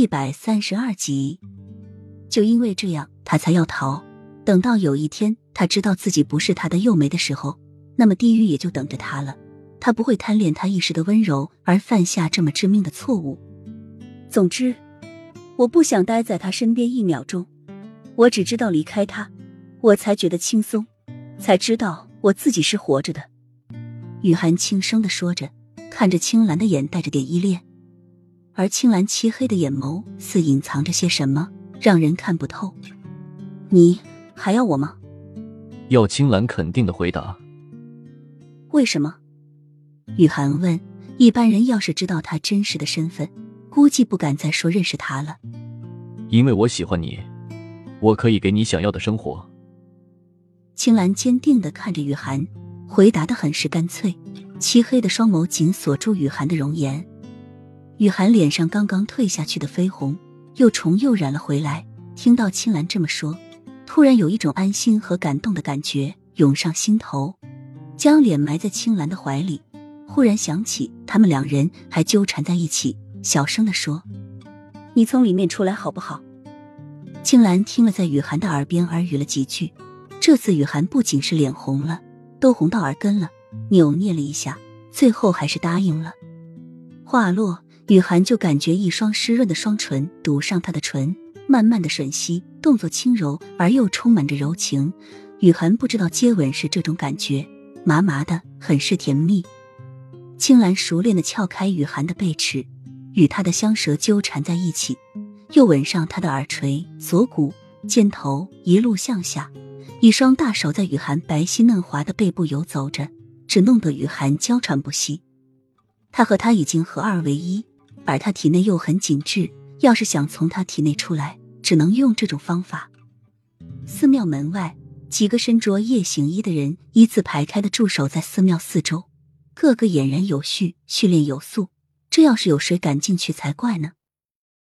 一百三十二集，就因为这样，他才要逃。等到有一天他知道自己不是他的幼梅的时候，那么地狱也就等着他了。他不会贪恋他一时的温柔而犯下这么致命的错误。总之，我不想待在他身边一秒钟，我只知道离开他，我才觉得轻松，才知道我自己是活着的。雨涵轻声的说着，看着青兰的眼带着点依恋。而青兰漆黑的眼眸似隐藏着些什么，让人看不透。你还要我吗？要青兰肯定的回答。为什么？雨涵问。一般人要是知道他真实的身份，估计不敢再说认识他了。因为我喜欢你，我可以给你想要的生活。青兰坚定的看着雨涵，回答的很是干脆，漆黑的双眸紧锁住雨涵的容颜。雨涵脸上刚刚褪下去的绯红，又重又染了回来。听到青兰这么说，突然有一种安心和感动的感觉涌上心头，将脸埋在青兰的怀里。忽然想起他们两人还纠缠在一起，小声的说：“你从里面出来好不好？”青兰听了，在雨涵的耳边耳语了几句。这次雨涵不仅是脸红了，都红到耳根了，扭捏了一下，最后还是答应了。话落。雨涵就感觉一双湿润的双唇堵上他的唇，慢慢的吮吸，动作轻柔而又充满着柔情。雨涵不知道接吻是这种感觉，麻麻的，很是甜蜜。青兰熟练的撬开雨涵的背齿，与他的香舌纠缠在一起，又吻上他的耳垂、锁骨、肩头，一路向下，一双大手在雨涵白皙嫩滑的背部游走着，只弄得雨涵娇喘不息。他和他已经合二为一。而他体内又很紧致，要是想从他体内出来，只能用这种方法。寺庙门外，几个身着夜行衣的人一字排开的驻守在寺庙四周，个个俨然有序，训练有素。这要是有谁敢进去才怪呢！